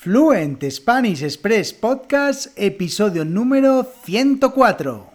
Fluent Spanish Express Podcast, episodio número 104.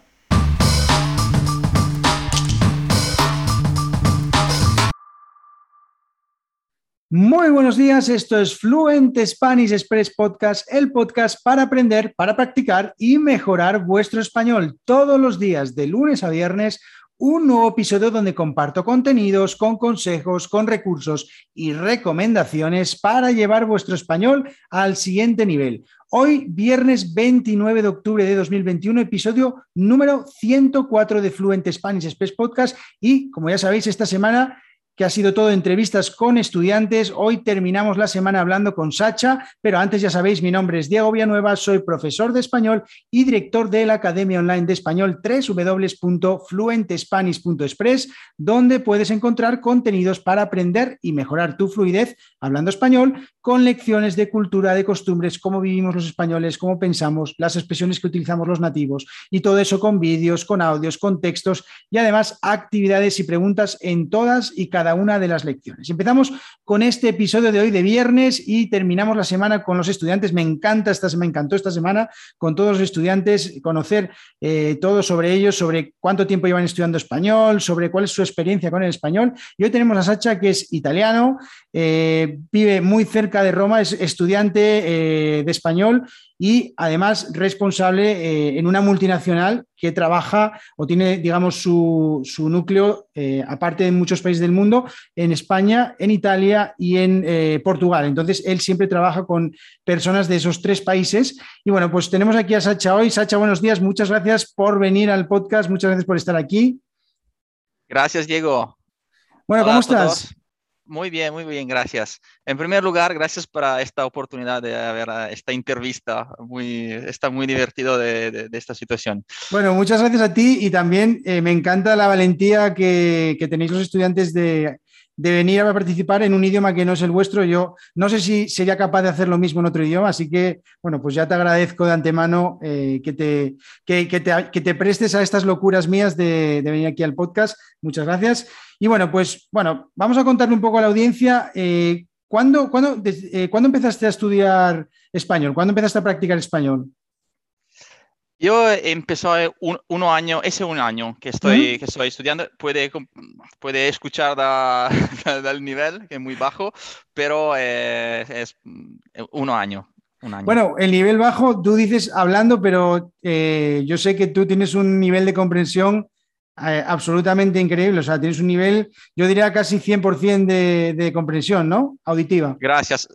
Muy buenos días, esto es Fluent Spanish Express Podcast, el podcast para aprender, para practicar y mejorar vuestro español todos los días, de lunes a viernes un nuevo episodio donde comparto contenidos con consejos, con recursos y recomendaciones para llevar vuestro español al siguiente nivel. Hoy, viernes 29 de octubre de 2021, episodio número 104 de Fluent Spanish Express Podcast y, como ya sabéis, esta semana que ha sido todo entrevistas con estudiantes. Hoy terminamos la semana hablando con Sacha, pero antes ya sabéis, mi nombre es Diego Villanueva, soy profesor de español y director de la Academia Online de Español www.fluentespanish.express, donde puedes encontrar contenidos para aprender y mejorar tu fluidez hablando español con lecciones de cultura, de costumbres, cómo vivimos los españoles, cómo pensamos, las expresiones que utilizamos los nativos y todo eso con vídeos, con audios, con textos y además actividades y preguntas en todas y cada cada una de las lecciones. Empezamos con este episodio de hoy de viernes y terminamos la semana con los estudiantes. Me encanta, esta, me encantó esta semana con todos los estudiantes, conocer eh, todo sobre ellos, sobre cuánto tiempo llevan estudiando español, sobre cuál es su experiencia con el español. Y hoy tenemos a Sacha, que es italiano, eh, vive muy cerca de Roma, es estudiante eh, de español y además responsable eh, en una multinacional que trabaja o tiene, digamos, su, núcleo, eh, aparte de muchos países del mundo, en España, en Italia y en eh, Portugal. Entonces, él siempre trabaja con personas de esos tres países. Y bueno, pues tenemos aquí a Sacha hoy. Sacha, buenos días. Muchas gracias por venir al podcast. Muchas gracias por estar aquí. Gracias, Diego. Bueno, ¿cómo estás? Muy bien, muy bien, gracias. En primer lugar, gracias por esta oportunidad de ver esta entrevista. Muy, está muy divertido de, esta situación. Bueno, muchas gracias a ti y también eh, me encanta la valentía que, que tenéis los estudiantes de de venir a participar en un idioma que no es el vuestro. Yo no sé si sería capaz de hacer lo mismo en otro idioma, así que, bueno, pues ya te agradezco de antemano eh, que, te, que, te, prestes a estas locuras mías de, venir aquí al podcast. Muchas gracias. Y bueno, pues bueno, vamos a contarle un poco a la audiencia. Eh, ¿cuándo, eh, ¿Cuándo empezaste a estudiar español? ¿Cuándo empezaste a practicar español? Yo empecé un, uno año, ese un año que estoy, que estoy estudiando, puede, puede escuchar del nivel, que es muy bajo, pero eh, es uno año, un año. Bueno, el nivel bajo, tú dices hablando, pero eh, yo sé que tú tienes un nivel de comprensión eh, absolutamente increíble, o sea, tienes un nivel, yo diría casi 100% de, de comprensión, ¿no? Auditiva. Gracias.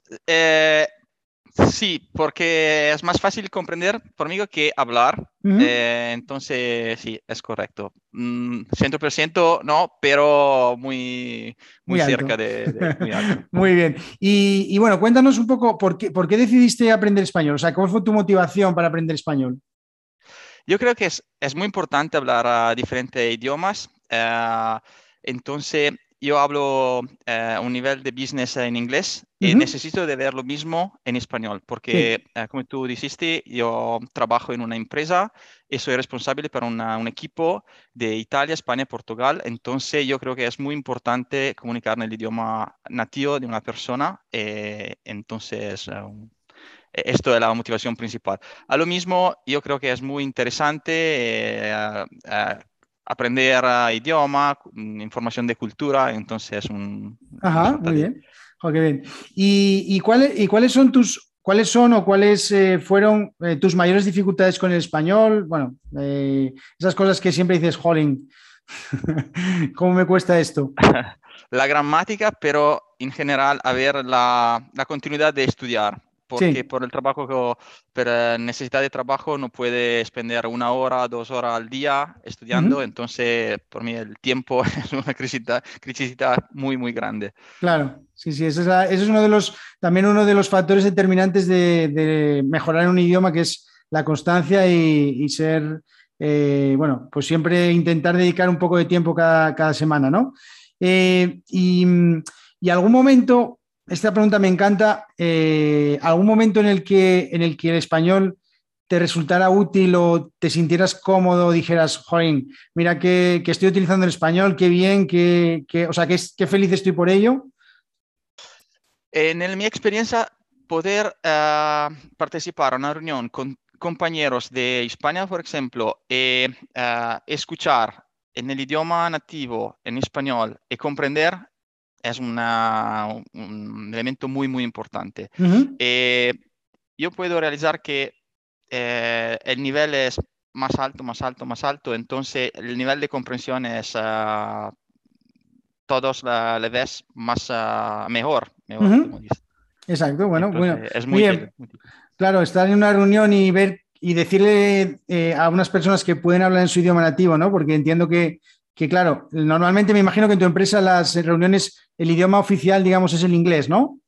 Sí, porque es más fácil comprender por mí que hablar. Eh, entonces, sí, es correcto. 100% mm, no, pero muy, muy, cerca de... muy, muy, bien. Y, bueno, cuéntanos un poco, ¿por qué, ¿por qué decidiste aprender español? O sea, ¿cómo fue tu motivación para aprender español? Yo creo que es, es muy importante hablar diferentes idiomas. Uh, entonces, yo hablo uh, un nivel de business en inglés y necesito de ver lo mismo en español, porque uh, como tú dijiste, yo trabajo en una empresa y soy responsable para una, un equipo de Italia, España Portugal. Entonces yo creo que es muy importante comunicar en el idioma nativo de una persona. Eh, entonces... Uh, esto es la motivación principal. A lo mismo, yo creo que es muy interesante aprender idioma, mm, información de cultura, entonces es un... Ajá, muy bien. bien. ¿Y, y, cuáles, ¿Y cuáles son tus, cuáles son o cuáles eh, fueron eh, tus mayores dificultades con el español? Bueno, eh, esas cosas que siempre dices, jolín, ¿cómo me cuesta esto? la gramática, pero en general, a ver la, la continuidad de estudiar porque por el trabajo, por necesidad de trabajo, no puede expender una hora, dos horas al día estudiando, entonces por mí el tiempo es una crisis, muy, muy grande. Claro, sí, sí, ese es, uno de los, también uno de los factores determinantes de, mejorar un idioma, que es la constancia y, ser, eh, bueno, pues siempre intentar dedicar un poco de tiempo cada, semana, ¿no? Eh, y, y algún momento, esta pregunta me encanta. Eh, ¿Algún momento en el, que, en el que el español te resultara útil o te sintieras cómodo, dijeras, joder, mira que, estoy utilizando el español, qué bien, que, o sea, qué, feliz estoy por ello? En mi experiencia, poder uh, participar en una reunión con compañeros de España, por ejemplo, y uh, escuchar en el idioma nativo, en español, y comprender es una, un elemento muy, muy importante. Uh -huh. eh, yo puedo realizar que eh, el nivel es más alto, más alto, más alto, entonces el nivel de comprensión es uh, todos la, le ves más uh, mejor, mejor uh -huh. como dices. Exacto, bueno, entonces, bueno. Es muy. Bien. Claro, estar en una reunión y ver y decirle eh, a unas personas que pueden hablar en su idioma nativo, ¿no? Porque entiendo que, que, claro, normalmente me imagino que en tu empresa las reuniones, el idioma oficial, digamos, es el inglés, ¿no?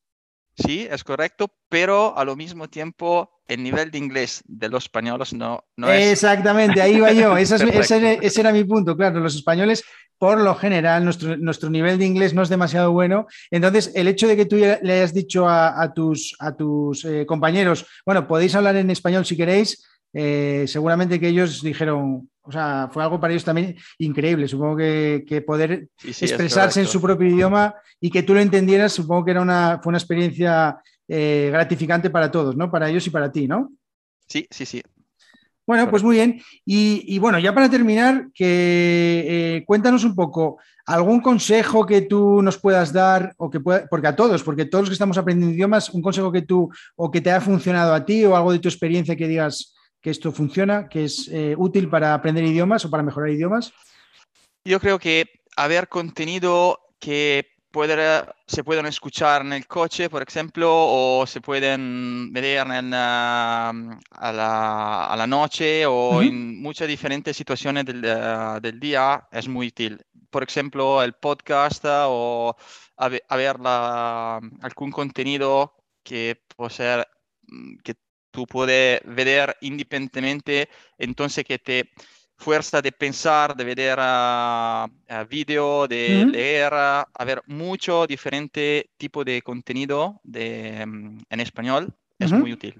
Sí, es correcto, pero a lo mismo tiempo el nivel de inglés de los españoles no, no es... Exactamente, ahí va yo, ese, es, ese, ese, era mi punto, claro, los españoles por lo general nuestro, nuestro, nivel de inglés no es demasiado bueno. Entonces, el hecho de que tú le hayas dicho a, a tus, a tus eh, compañeros, bueno, podéis hablar en español si queréis, eh, seguramente que ellos dijeron, o sea, fue algo para ellos también increíble. Supongo que, que poder sí, sí, expresarse en su propio idioma y que tú lo entendieras, supongo que era una, fue una experiencia eh, gratificante para todos, ¿no? Para ellos y para ti, ¿no? Sí, sí, sí. Bueno, pues muy bien. Y, y bueno, ya para terminar, que eh, cuéntanos un poco algún consejo que tú nos puedas dar, o que pueda, porque a todos, porque todos los que estamos aprendiendo idiomas, un consejo que tú o que te ha funcionado a ti o algo de tu experiencia que digas que esto funciona, que es eh, útil para aprender idiomas o para mejorar idiomas. Yo creo que haber contenido que puede, se pueden escuchar en el coche, por ejemplo, o se pueden ver en, uh, a, la, a, la, noche o uh -huh. en muchas diferentes situaciones del, uh, del, día es muy útil. Por ejemplo, el podcast o haber la, algún contenido que puede ser que tú puedes ver independientemente, entonces que te fuerza de pensar, de ver uh, uh, video, de -huh. leer, a ver mucho diferente tipo de contenido de, um, en español, es -huh. muy útil.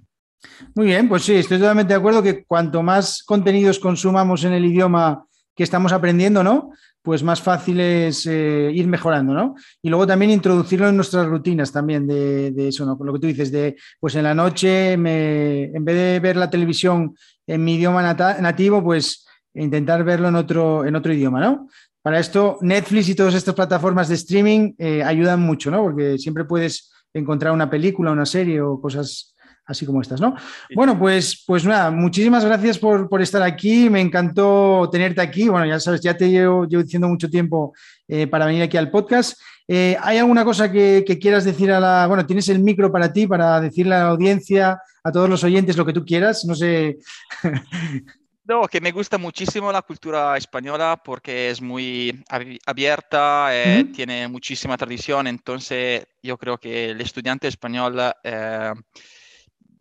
Muy bien, pues sí, estoy totalmente de acuerdo que cuanto más contenidos consumamos en el idioma que estamos aprendiendo, ¿no? Pues más fácil es eh, ir mejorando, ¿no? Y luego también introducirlo en nuestras rutinas también de, de, eso, ¿no? Con lo que tú dices, de pues en la noche, me, en vez de ver la televisión en mi idioma nativo, pues intentar verlo en otro, en otro idioma, ¿no? Para esto, Netflix y todas estas plataformas de streaming eh, ayudan mucho, ¿no? Porque siempre puedes encontrar una película, una serie o cosas así como estas, ¿no? Sí. Bueno, pues, pues nada, muchísimas gracias por, por, estar aquí, me encantó tenerte aquí, bueno, ya sabes, ya te llevo, llevo diciendo mucho tiempo eh, para venir aquí al podcast. Eh, ¿Hay alguna cosa que, que, quieras decir a la, bueno, tienes el micro para ti, para decirle a la audiencia, a todos los oyentes, lo que tú quieras, no sé. No, que me gusta muchísimo la cultura española porque es muy abierta, eh, tiene muchísima tradición, entonces yo creo que el estudiante español, eh,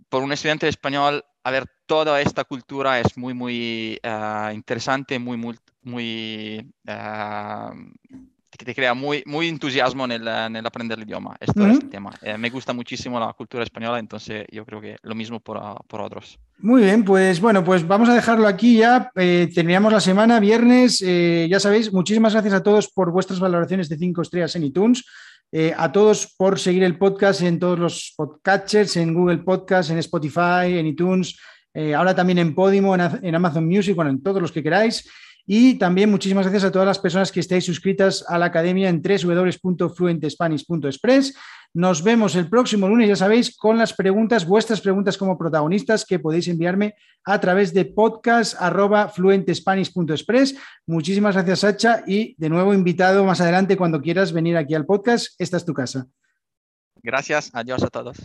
por un estudiante español, a ver toda esta cultura es muy, muy uh, interesante, muy, muy, muy que te crea muy, muy entusiasmo en el, en el aprender el idioma. Esto uh -huh. es el tema. Eh, me gusta muchísimo la cultura española, entonces yo creo que lo mismo por, uh, por otros. Muy bien, pues bueno, pues vamos a dejarlo aquí ya. Eh, terminamos la semana, viernes. Eh, ya sabéis, muchísimas gracias a todos por vuestras valoraciones de 5 estrellas en iTunes. Eh, a todos por seguir el podcast en todos los podcatchers, en Google Podcast, en Spotify, en iTunes, eh, ahora también en Podimo, en, en Amazon Music, bueno, en todos los que queráis. Y también muchísimas gracias a todas las personas que estáis suscritas a la academia en www.fluentespanish.express. Nos vemos el próximo lunes, ya sabéis, con las preguntas, vuestras preguntas como protagonistas que podéis enviarme a través de podcast.fluentespanish.express. Muchísimas gracias, Sacha, y de nuevo invitado más adelante cuando quieras venir aquí al podcast. Esta es tu casa. Gracias, adiós a todos.